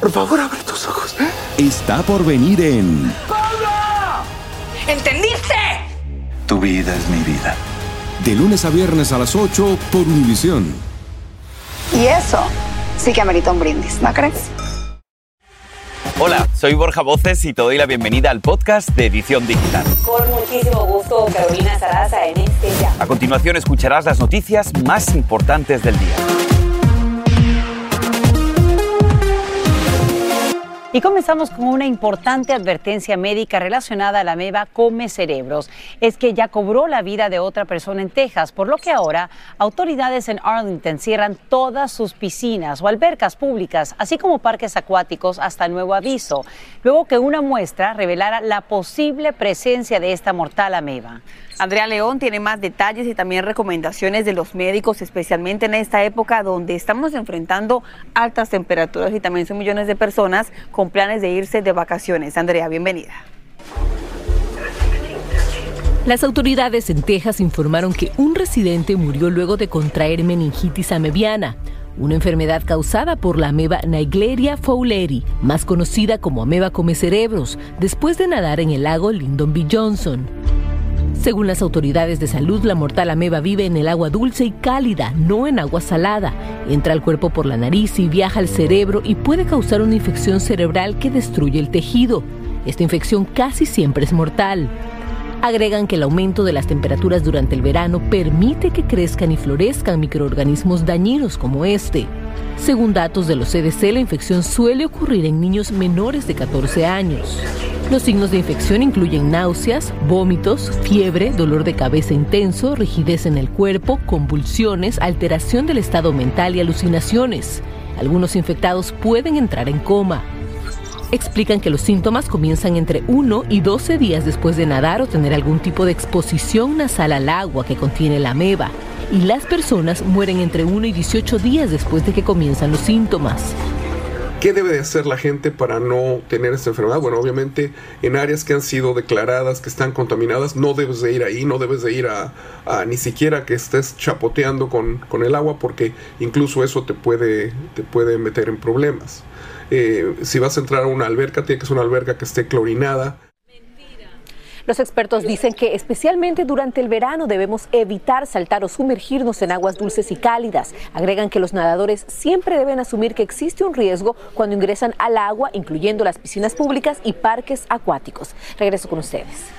Por favor, abre tus ojos. está por venir en ¿Entendiste? Tu vida es mi vida. De lunes a viernes a las 8 por Univisión. Y eso sí que amerita un brindis, ¿no crees? Hola, soy Borja Voces y te doy la bienvenida al podcast de Edición Digital. Con muchísimo gusto, Carolina Sarasa en este ya. A continuación escucharás las noticias más importantes del día. Y comenzamos con una importante advertencia médica relacionada a la meba come cerebros. Es que ya cobró la vida de otra persona en Texas, por lo que ahora autoridades en Arlington cierran todas sus piscinas o albercas públicas, así como parques acuáticos hasta nuevo aviso, luego que una muestra revelara la posible presencia de esta mortal ameba. Andrea León tiene más detalles y también recomendaciones de los médicos, especialmente en esta época donde estamos enfrentando altas temperaturas y también son millones de personas con planes de irse de vacaciones. Andrea, bienvenida. Las autoridades en Texas informaron que un residente murió luego de contraer meningitis amebiana, una enfermedad causada por la ameba Naegleria fowleri, más conocida como ameba come cerebros, después de nadar en el lago Lyndon B. Johnson. Según las autoridades de salud, la mortal ameba vive en el agua dulce y cálida, no en agua salada. Entra al cuerpo por la nariz y viaja al cerebro y puede causar una infección cerebral que destruye el tejido. Esta infección casi siempre es mortal. Agregan que el aumento de las temperaturas durante el verano permite que crezcan y florezcan microorganismos dañinos como este. Según datos de los CDC, la infección suele ocurrir en niños menores de 14 años. Los signos de infección incluyen náuseas, vómitos, fiebre, dolor de cabeza intenso, rigidez en el cuerpo, convulsiones, alteración del estado mental y alucinaciones. Algunos infectados pueden entrar en coma. Explican que los síntomas comienzan entre 1 y 12 días después de nadar o tener algún tipo de exposición nasal al agua que contiene la ameba. Y las personas mueren entre 1 y 18 días después de que comienzan los síntomas. ¿Qué debe de hacer la gente para no tener esta enfermedad? Bueno, obviamente en áreas que han sido declaradas que están contaminadas, no debes de ir ahí, no debes de ir a, ni siquiera que estés chapoteando con, con, el agua porque incluso eso te puede, te puede meter en problemas. Eh, si vas a entrar a una alberca, tiene que ser una alberca que esté clorinada. Los expertos dicen que especialmente durante el verano debemos evitar saltar o sumergirnos en aguas dulces y cálidas. Agregan que los nadadores siempre deben asumir que existe un riesgo cuando ingresan al agua, incluyendo las piscinas públicas y parques acuáticos. Regreso con ustedes.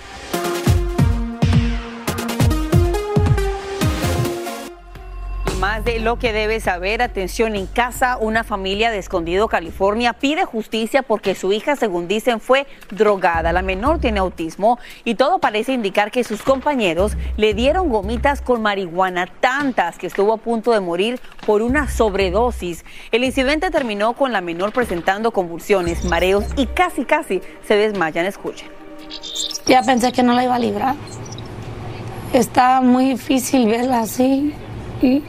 Más de lo que debe saber, atención en casa, una familia de Escondido, California, pide justicia porque su hija, según dicen, fue drogada. La menor tiene autismo y todo parece indicar que sus compañeros le dieron gomitas con marihuana, tantas que estuvo a punto de morir por una sobredosis. El incidente terminó con la menor presentando convulsiones, mareos y casi, casi se desmayan. Escuchen. Ya pensé que no la iba a librar. Está muy difícil verla así y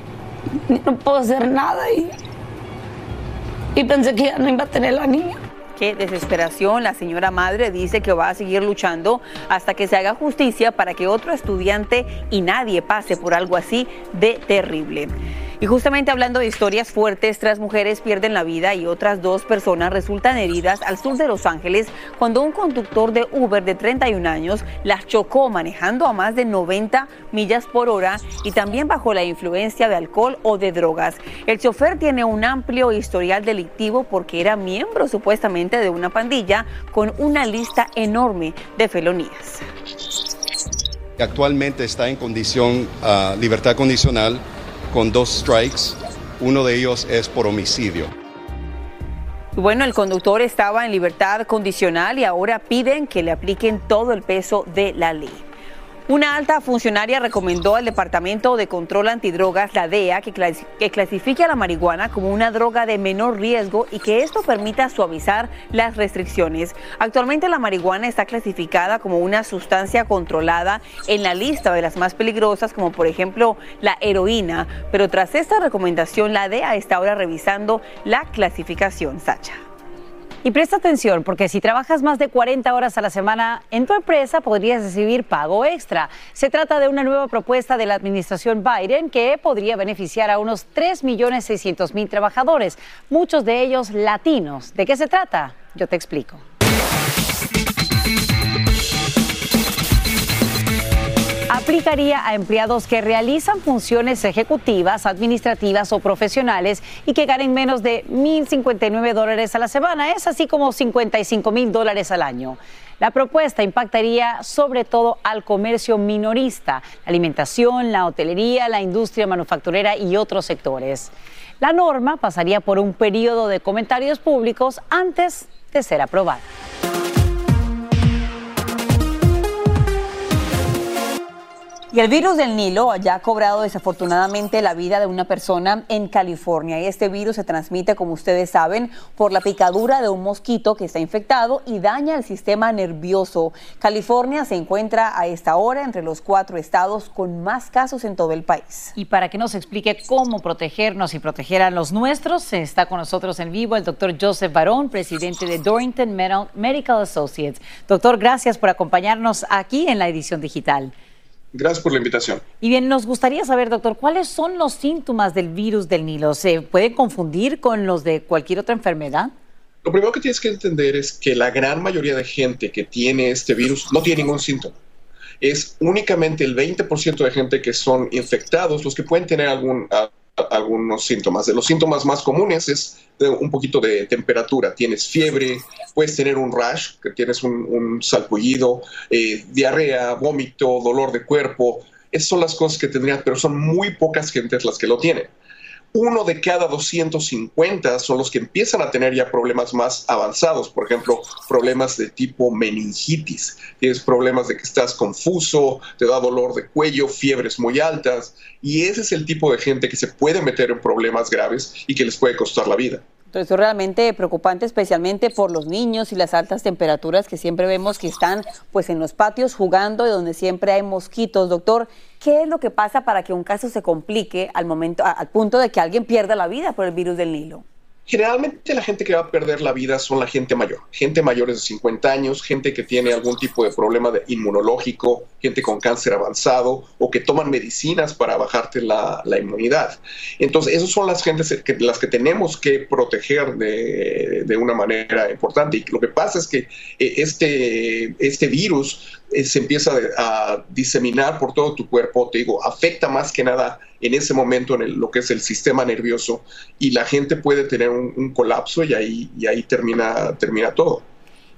no puedo hacer nada y, y pensé que ya no iba a tener la niña. Qué desesperación. La señora madre dice que va a seguir luchando hasta que se haga justicia para que otro estudiante y nadie pase por algo así de terrible. Y justamente hablando de historias fuertes, tres mujeres pierden la vida y otras dos personas resultan heridas al sur de Los Ángeles cuando un conductor de Uber de 31 años las chocó manejando a más de 90 millas por hora y también bajo la influencia de alcohol o de drogas. El chofer tiene un amplio historial delictivo porque era miembro supuestamente de una pandilla con una lista enorme de felonías. Actualmente está en condición, uh, libertad condicional con dos strikes. Uno de ellos es por homicidio. Bueno, el conductor estaba en libertad condicional y ahora piden que le apliquen todo el peso de la ley. Una alta funcionaria recomendó al Departamento de Control Antidrogas, la DEA, que, clasifique a la marihuana como una droga de menor riesgo y que esto permita suavizar las restricciones. Actualmente la marihuana está clasificada como una sustancia controlada en la lista de las más peligrosas, como por ejemplo la heroína, pero tras esta recomendación la DEA está ahora revisando la clasificación. Sacha. Y presta atención, porque si trabajas más de 40 horas a la semana en tu empresa, podrías recibir pago extra. Se trata de una nueva propuesta de la administración Biden que podría beneficiar a unos 3.600.000 trabajadores, muchos de ellos latinos. ¿De qué se trata? Yo te explico. Aplicaría a empleados que realizan funciones ejecutivas, administrativas o profesionales y que ganen menos de 1.059 dólares a la semana. Es así como 55 mil dólares al año. La propuesta impactaría sobre todo al comercio minorista, la alimentación, la hotelería, la industria manufacturera y otros sectores. La norma pasaría por un periodo de comentarios públicos antes de ser aprobada. Y el virus del Nilo ya ha cobrado desafortunadamente la vida de una persona en California. Y este virus se transmite, como ustedes saben, por la picadura de un mosquito que está infectado y daña el sistema nervioso. California se encuentra a esta hora entre los cuatro estados con más casos en todo el país. Y para que nos explique cómo protegernos y proteger a los nuestros, está con nosotros en vivo el doctor Joseph Barón, presidente de Dorrington Medical Associates. Doctor, gracias por acompañarnos aquí en la edición digital. Gracias por la invitación. Y bien, nos gustaría saber, doctor, ¿cuáles son los síntomas del virus del Nilo? ¿Se puede confundir con los de cualquier otra enfermedad? Lo primero que tienes que entender es que la gran mayoría de gente que tiene este virus no tiene ningún síntoma. Es únicamente el 20% de gente que son infectados los que pueden tener algún, algunos síntomas. De los síntomas más comunes es un poquito de temperatura. Tienes fiebre, puedes tener un rash, que tienes un, salpullido, eh, diarrea, vómito, dolor de cuerpo. Esas son las cosas que tendrían, pero son muy pocas gentes las que lo tienen uno de cada 250 son los que empiezan a tener ya problemas más avanzados, por ejemplo, problemas de tipo meningitis, tienes problemas de que estás confuso, te da dolor de cuello, fiebres muy altas, y ese es el tipo de gente que se puede meter en problemas graves y que les puede costar la vida. Entonces, es realmente preocupante, especialmente por los niños y las altas temperaturas que siempre vemos que están pues en los patios jugando y donde siempre hay mosquitos. Doctor, ¿qué es lo que pasa para que un caso se complique al momento, al punto de que alguien pierda la vida por el virus del Nilo? Generalmente la gente que va a perder la vida son la gente mayor, gente mayores de 50 años, gente que tiene algún tipo de problema inmunológico, gente con cáncer avanzado o que toman medicinas para bajarte la, inmunidad. Entonces, esas son las gentes que, las que tenemos que proteger de, de, una manera importante. Y lo que pasa es que eh, este, este virus eh, se empieza a diseminar por todo tu cuerpo, te digo, afecta más que nada en ese momento en lo que es el sistema nervioso y la gente puede tener un, colapso y ahí, y ahí termina, termina todo.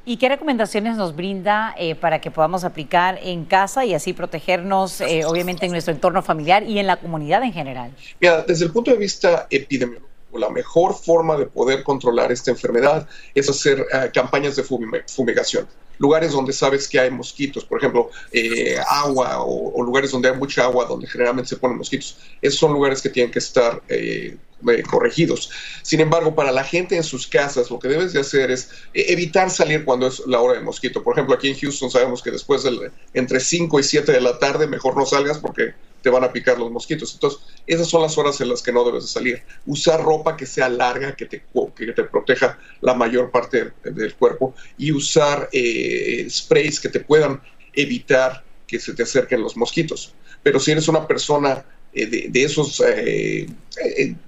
¿Y qué recomendaciones nos brinda eh, para que podamos aplicar en casa y así protegernos, eh, obviamente, en nuestro entorno familiar y en la comunidad en general? Mira, desde el punto de vista epidemiológico, la mejor forma de poder controlar esta enfermedad es hacer campañas de fumigación lugares donde sabes que hay mosquitos, por ejemplo, eh, agua o, lugares donde hay mucha agua, donde generalmente se ponen mosquitos. Esos son lugares que tienen que estar eh, eh, corregidos. Sin embargo, para la gente en sus casas, lo que debes de hacer es evitar salir cuando es la hora del mosquito. Por ejemplo, aquí en Houston sabemos que después de entre 5 y 7 de la tarde mejor no salgas porque te van a picar los mosquitos. Entonces, esas son las horas en las que no debes de salir. Usar ropa que sea larga, que te, que te proteja la mayor parte del cuerpo y usar eh, sprays que te puedan evitar que se te acerquen los mosquitos. Pero si eres una persona eh, de, esos eh,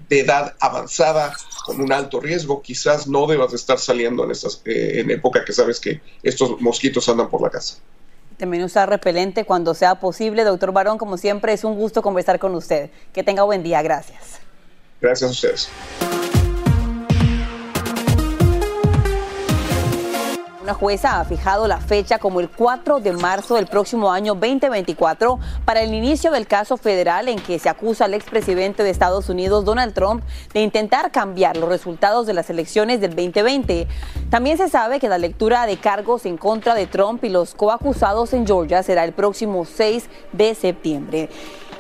de edad avanzada con un alto riesgo, quizás no debas de estar saliendo en, estas, en época que sabes que estos mosquitos andan por la casa también usar repelente cuando sea posible. Doctor Barón, como siempre, es un gusto conversar con usted. Que tenga buen día. Gracias. Gracias a ustedes. Una jueza ha fijado la fecha como el 4 de marzo del próximo año 2024 para el inicio del caso federal en que se acusa al expresidente de Estados Unidos, Donald Trump, de intentar cambiar los resultados de las elecciones del 2020. También se sabe que la lectura de cargos en contra de Trump y los coacusados en Georgia será el próximo 6 de septiembre.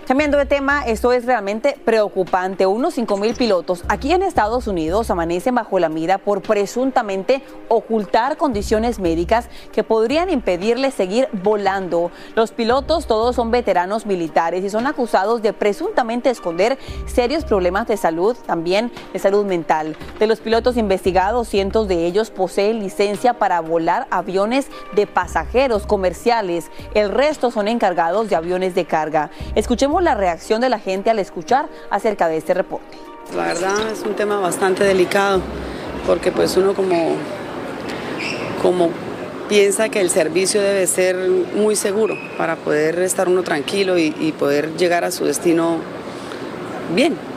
Cambiando de tema, esto es realmente preocupante. Unos 5 mil pilotos aquí en Estados Unidos amanecen bajo la mira por presuntamente ocultar condiciones médicas que podrían impedirles seguir volando. Los pilotos todos son veteranos militares y son acusados de presuntamente esconder serios problemas de salud, también de salud mental. De los pilotos investigados, cientos de ellos poseen licencia para volar aviones de pasajeros comerciales. El resto son encargados de aviones de carga. Escuchemos la reacción de la gente al escuchar acerca de este reporte. La verdad es un tema bastante delicado porque pues uno como, como piensa que el servicio debe ser muy seguro para poder estar uno tranquilo y, y poder llegar a su destino bien.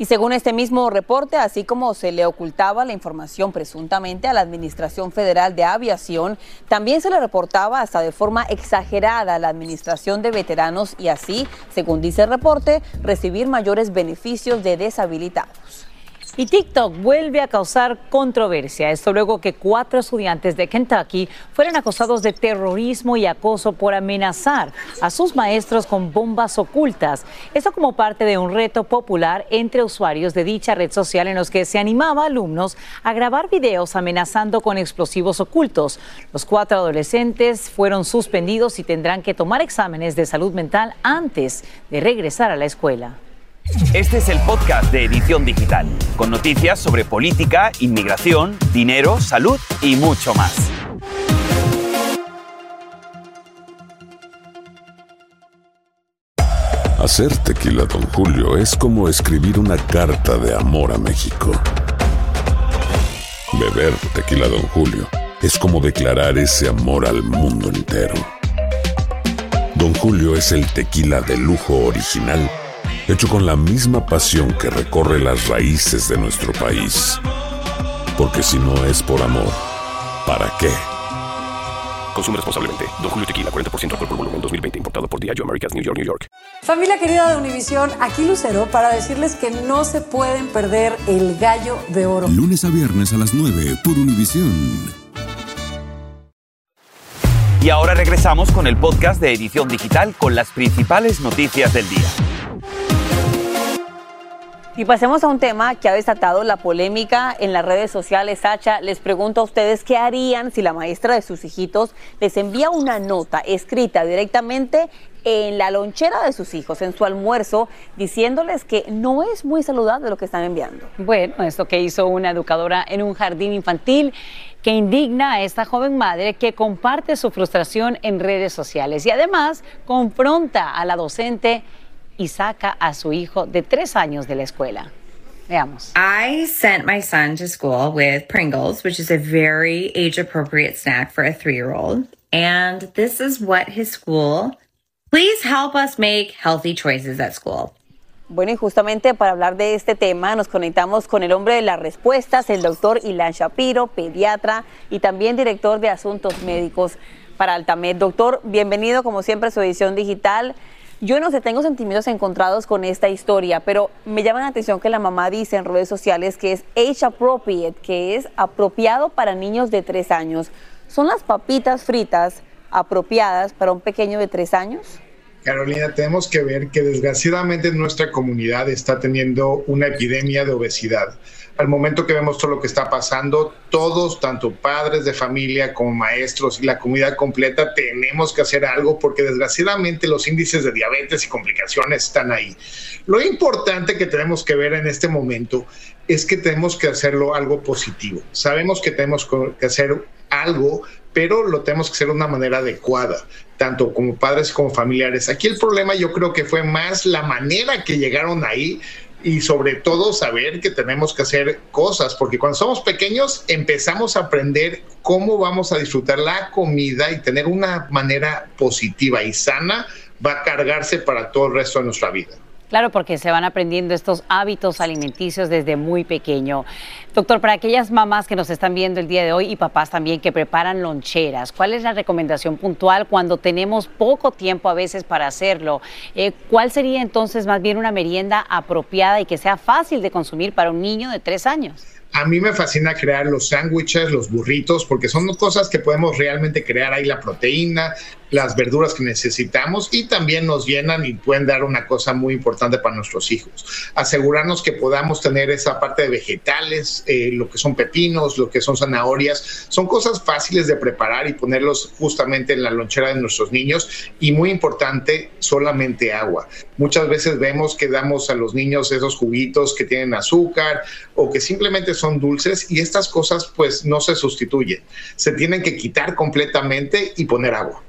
Y según este mismo reporte, así como se le ocultaba la información presuntamente a la Administración Federal de Aviación, también se le reportaba hasta de forma exagerada a la Administración de Veteranos y así, según dice el reporte, recibir mayores beneficios de deshabilitados. Y TikTok vuelve a causar controversia. Esto luego que cuatro estudiantes de Kentucky fueron acusados de terrorismo y acoso por amenazar a sus maestros con bombas ocultas. Esto como parte de un reto popular entre usuarios de dicha red social en los que se animaba a alumnos a grabar videos amenazando con explosivos ocultos. Los cuatro adolescentes fueron suspendidos y tendrán que tomar exámenes de salud mental antes de regresar a la escuela. Este es el podcast de Edición Digital, con noticias sobre política, inmigración, dinero, salud y mucho más. Hacer tequila, Don Julio, es como escribir una carta de amor a México. Beber tequila, Don Julio, es como declarar ese amor al mundo entero. Don Julio es el tequila de lujo original hecho con la misma pasión que recorre las raíces de nuestro país. Porque si no es por amor, ¿para qué? Consume responsablemente. Don Julio Tequila, 40% alcohol por volumen, 2020. Importado por Diageo Americas, New York, New York. Familia querida de Univisión, aquí Lucero para decirles que no se pueden perder el gallo de oro. Lunes a viernes a las 9 por Univisión. Y ahora regresamos con el podcast de Edición Digital con las principales noticias del día. Y pasemos a un tema que ha desatado la polémica en las redes sociales. Sacha, les pregunto a ustedes qué harían si la maestra de sus hijitos les envía una nota escrita directamente en la lonchera de sus hijos, en su almuerzo, diciéndoles que no es muy saludable lo que están enviando. Bueno, esto que hizo una educadora en un jardín infantil que indigna a esta joven madre que comparte su frustración en redes sociales y además confronta a la docente y saca a su hijo de tres años de la escuela. Veamos. I sent my son to school with Pringles, which is a very age appropriate snack for a three year old. And this is what his school. Please help us make healthy choices at school. Bueno, y justamente para hablar de este tema nos conectamos con el hombre de las respuestas, el doctor Ilan Shapiro, pediatra y también director de asuntos médicos para Altamed. Doctor, bienvenido como siempre a su edición digital. Yo no sé, tengo sentimientos encontrados con esta historia, pero me llama la atención que la mamá dice en redes sociales que es age appropriate, que es apropiado para niños de tres años. ¿Son las papitas fritas apropiadas para un pequeño de tres años? Carolina, tenemos que ver que desgraciadamente nuestra comunidad está teniendo una epidemia de obesidad al momento que vemos todo lo que está pasando, todos, tanto padres de familia como maestros y la comunidad completa, tenemos que hacer algo porque desgraciadamente los índices de diabetes y complicaciones están ahí. Lo importante que tenemos que ver en este momento es que tenemos que hacerlo algo positivo. Sabemos que tenemos que hacer algo, pero lo tenemos que hacer de una manera adecuada, tanto como padres como familiares. Aquí el problema yo creo que fue más la manera que llegaron ahí y sobre todo saber que tenemos que hacer cosas, porque cuando somos pequeños empezamos a aprender cómo vamos a disfrutar la comida y tener una manera positiva y sana va a cargarse para todo el resto de nuestra vida. Claro, porque se van aprendiendo estos hábitos alimenticios desde muy pequeño. Doctor, para aquellas mamás que nos están viendo el día de hoy y papás también que preparan loncheras, ¿cuál es la recomendación puntual cuando tenemos poco tiempo a veces para hacerlo? Eh, ¿Cuál sería entonces más bien una merienda apropiada y que sea fácil de consumir para un niño de tres años? A mí me fascina crear los sándwiches, los burritos, porque son cosas que podemos realmente crear ahí la proteína, las verduras que necesitamos y también nos llenan y pueden dar una cosa muy importante para nuestros hijos. Asegurarnos que podamos tener esa parte de vegetales, eh, lo que son pepinos, lo que son zanahorias, son cosas fáciles de preparar y ponerlos justamente en la lonchera de nuestros niños y muy importante, solamente agua. Muchas veces vemos que damos a los niños esos juguitos que tienen azúcar o que simplemente son dulces y estas cosas pues no se sustituyen. Se tienen que quitar completamente y poner agua.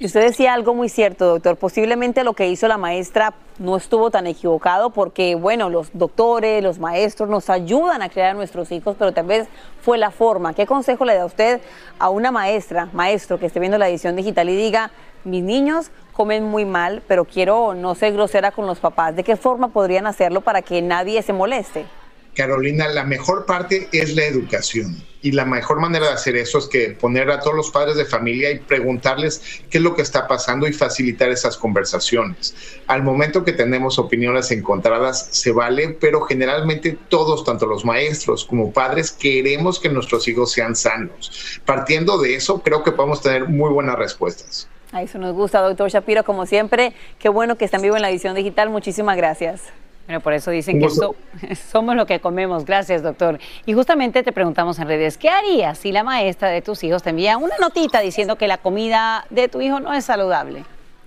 Y usted decía algo muy cierto, doctor. Posiblemente lo que hizo la maestra no estuvo tan equivocado porque, bueno, los doctores, los maestros nos ayudan a crear a nuestros hijos, pero tal vez fue la forma. ¿Qué consejo le da usted a una maestra, maestro que esté viendo la edición digital y diga, mis niños comen muy mal, pero quiero no ser grosera con los papás? ¿De qué forma podrían hacerlo para que nadie se moleste? Carolina, la mejor parte es la educación. Y la mejor manera de hacer eso es que poner a todos los padres de familia y preguntarles qué es lo que está pasando y facilitar esas conversaciones. Al momento que tenemos opiniones encontradas, se vale, pero generalmente todos, tanto los maestros como padres, queremos que nuestros hijos sean sanos. Partiendo de eso, creo que podemos tener muy buenas respuestas. A eso nos gusta, doctor Shapiro, como siempre. Qué bueno que están vivo en la edición digital. Muchísimas gracias. Bueno, por eso dicen que somos lo que comemos. Gracias, doctor. Y justamente te preguntamos en redes, ¿qué harías si la maestra de tus hijos te envía una notita diciendo que la comida de tu hijo no es saludable?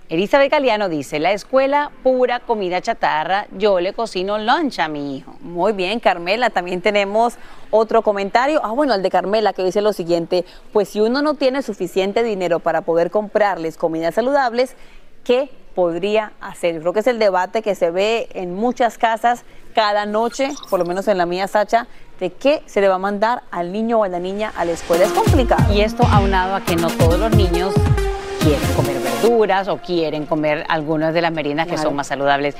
Elizabeth Galeano dice, la escuela pura comida chatarra, yo le cocino lunch a mi hijo. Muy bien, Carmela, también tenemos otro comentario. Ah, bueno, el de Carmela que dice lo siguiente, pues si uno no tiene suficiente dinero para poder comprarles comidas saludables, ¿qué podría hacer. Yo creo que es el debate que se ve en muchas casas cada noche, por lo menos en la mía, Sacha, de qué se le va a mandar al niño o a la niña a la escuela. Es complicado. Y esto aunado a que no todos los niños quieren comer verduras o quieren comer algunas de las meriendas que son más saludables.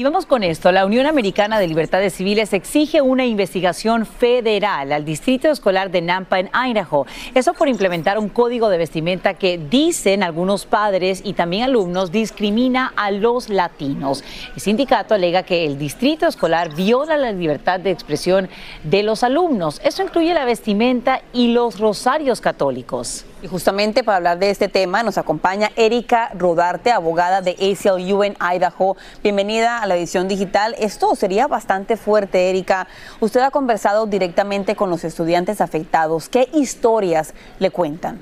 Y vamos con esto. La Unión Americana de Libertades Civiles exige una investigación federal al Distrito Escolar de Nampa en Idaho. Eso por implementar un código de vestimenta que dicen algunos padres y también alumnos discrimina a los latinos. El sindicato alega que el Distrito Escolar viola la libertad de expresión de los alumnos. Eso incluye la vestimenta y los rosarios católicos. Y justamente para hablar de este tema nos acompaña Erika Rodarte, abogada de ACLU en Idaho. Bienvenida a la edición digital. Esto sería bastante fuerte, Erika. Usted ha conversado directamente con los estudiantes afectados. ¿Qué historias le cuentan?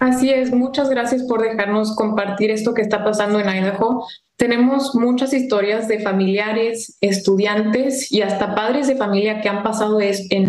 Así es, muchas gracias por dejarnos compartir esto que está pasando en Idaho. Tenemos muchas historias de familiares, estudiantes y hasta padres de familia que han pasado en,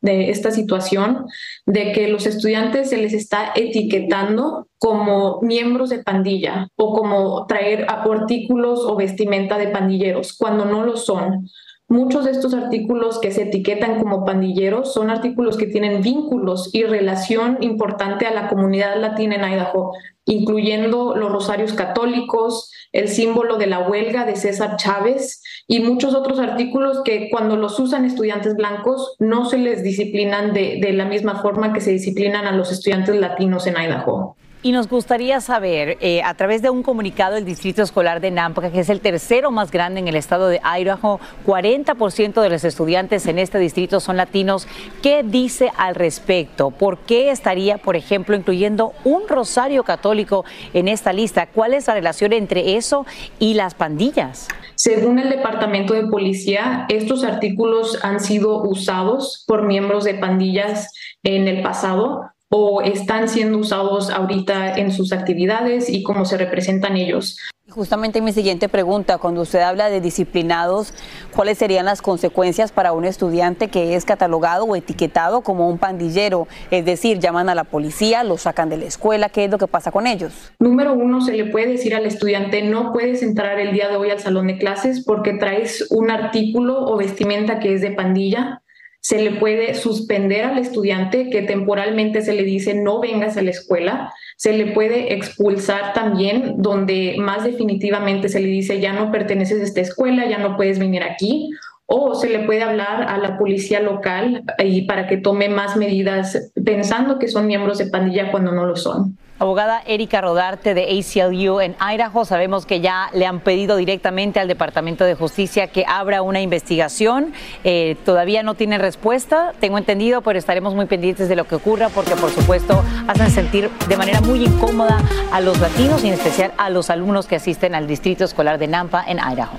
de esta situación de que los estudiantes se les está etiquetando como miembros de pandilla o como traer artículos o vestimenta de pandilleros cuando no lo son. Muchos de estos artículos que se etiquetan como pandilleros son artículos que tienen vínculos y relación importante a la comunidad latina en Idaho, incluyendo los rosarios católicos, el símbolo de la huelga de César Chávez y muchos otros artículos que cuando los usan estudiantes blancos no se les disciplinan de, la misma forma que se disciplinan a los estudiantes latinos en Idaho. Y nos gustaría saber, eh, a través de un comunicado del Distrito Escolar de Nampa, que es el tercero más grande en el estado de Idaho, 40% de los estudiantes en este distrito son latinos. ¿Qué dice al respecto? ¿Por qué estaría, por ejemplo, incluyendo un rosario católico en esta lista? ¿Cuál es la relación entre eso y las pandillas? Según el Departamento de Policía, estos artículos han sido usados por miembros de pandillas en el pasado o están siendo usados ahorita en sus actividades y cómo se representan ellos. Justamente mi siguiente pregunta, cuando usted habla de disciplinados, ¿cuáles serían las consecuencias para un estudiante que es catalogado o etiquetado como un pandillero? Es decir, llaman a la policía, lo sacan de la escuela, ¿qué es lo que pasa con ellos? Número uno, se le puede decir al estudiante, no puedes entrar el día de hoy al salón de clases porque traes un artículo o vestimenta que es de pandilla. Se le puede suspender al estudiante que temporalmente se le dice no vengas a la escuela, se le puede expulsar también donde más definitivamente se le dice ya no perteneces a esta escuela, ya no puedes venir aquí, o se le puede hablar a la policía local y para que tome más medidas pensando que son miembros de pandilla cuando no lo son. Abogada Erika Rodarte de ACLU en Idaho, sabemos que ya le han pedido directamente al Departamento de Justicia que abra una investigación. Eh, todavía no tiene respuesta, tengo entendido, pero estaremos muy pendientes de lo que ocurra porque, por supuesto, hacen sentir de manera muy incómoda a los latinos y en especial a los alumnos que asisten al Distrito Escolar de Nampa en Idaho.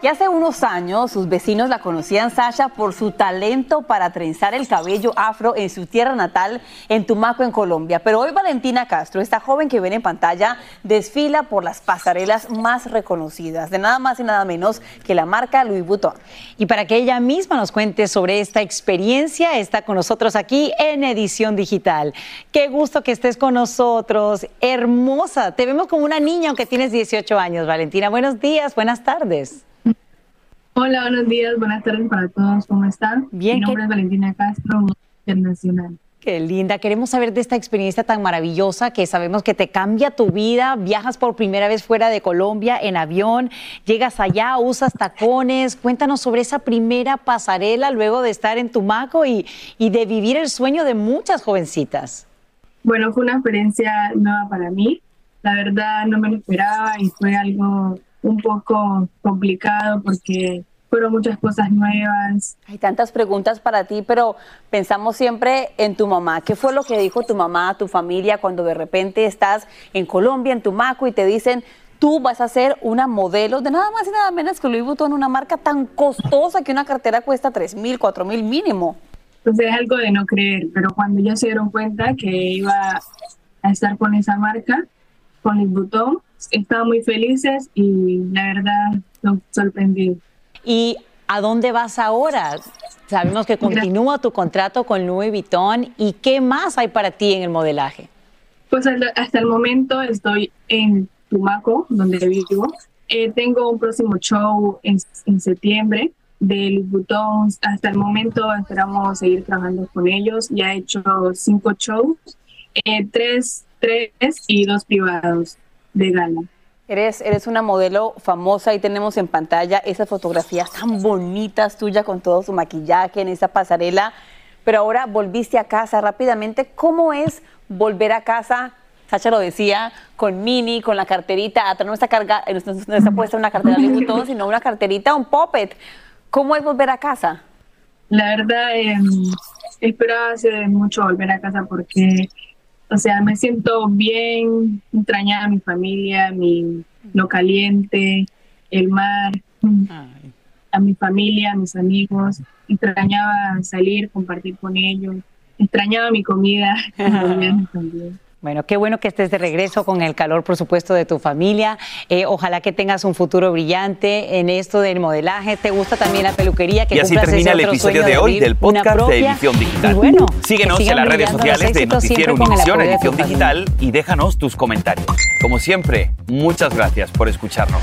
Y hace unos años sus vecinos la conocían Sasha por su talento para trenzar el cabello afro en su tierra natal, en Tumaco, en Colombia. Pero hoy Valentina Castro, esta joven que ven en pantalla, desfila por las pasarelas más reconocidas, de nada más y nada menos que la marca Louis Vuitton. Y para que ella misma nos cuente sobre esta experiencia, está con nosotros aquí en Edición Digital. Qué gusto que estés con nosotros, hermosa. Te vemos como una niña aunque tienes 18 años, Valentina. Buenos días, buenas tardes. Hola, buenos días, buenas tardes para todos. ¿Cómo están? Bien. Mi nombre es Valentina Castro, internacional. Qué linda. Queremos saber de esta experiencia tan maravillosa que sabemos que te cambia tu vida. Viajas por primera vez fuera de Colombia en avión, llegas allá, usas tacones. Cuéntanos sobre esa primera pasarela luego de estar en Tumaco y, y de vivir el sueño de muchas jovencitas. Bueno, fue una experiencia nueva para mí. La verdad no me lo esperaba y fue algo un poco complicado porque fueron muchas cosas nuevas. Hay tantas preguntas para ti, pero pensamos siempre en tu mamá. ¿Qué fue lo que dijo tu mamá, tu familia, cuando de repente estás en Colombia, en Tumaco, y te dicen, tú vas a ser una modelo de nada más y nada menos que Louis Vuitton, una marca tan costosa que una cartera cuesta 3 mil, 4 mil mínimo? Pues es algo de no creer, pero cuando ya se dieron cuenta que iba a estar con esa marca, con Louis Vuitton, estaban muy felices y la verdad nos sorprendió. ¿Y a dónde vas ahora? Sabemos que continúa tu contrato con Louis Vuitton. ¿Y qué más hay para ti en el modelaje? Pues hasta el momento estoy en Tumaco, donde vivo. Eh, tengo un próximo show en, en septiembre de Louis Vuitton. Hasta el momento esperamos seguir trabajando con ellos. Ya he hecho cinco shows, eh, tres, tres y dos privados de gala. Eres, eres una modelo famosa y tenemos en pantalla esas fotografías tan bonitas tuyas con todo su maquillaje en esa pasarela. Pero ahora volviste a casa rápidamente. ¿Cómo es volver a casa? Sacha lo decía, con mini, con la carterita. Atrás no está, carga, no está, no está puesta una cartera de botón, sino una carterita, un poppet. ¿Cómo es volver a casa? La verdad, eh, esperaba hace mucho volver a casa porque o sea, me siento bien, extrañada a mi familia, mi, lo caliente, el mar, a mi familia, a mis amigos. Extrañaba salir, compartir con ellos. Extrañaba mi comida. también. Bueno, qué bueno que estés de regreso con el calor, por supuesto, de tu familia. Eh, ojalá que tengas un futuro brillante en esto del modelaje. ¿Te gusta también la peluquería? Que y así termina el episodio de, hoy del podcast de Edición Digital. bueno, Síguenos en las redes sociales de Noticiero Univisión Edición Digital y déjanos tus comentarios. Como siempre, muchas gracias por escucharnos.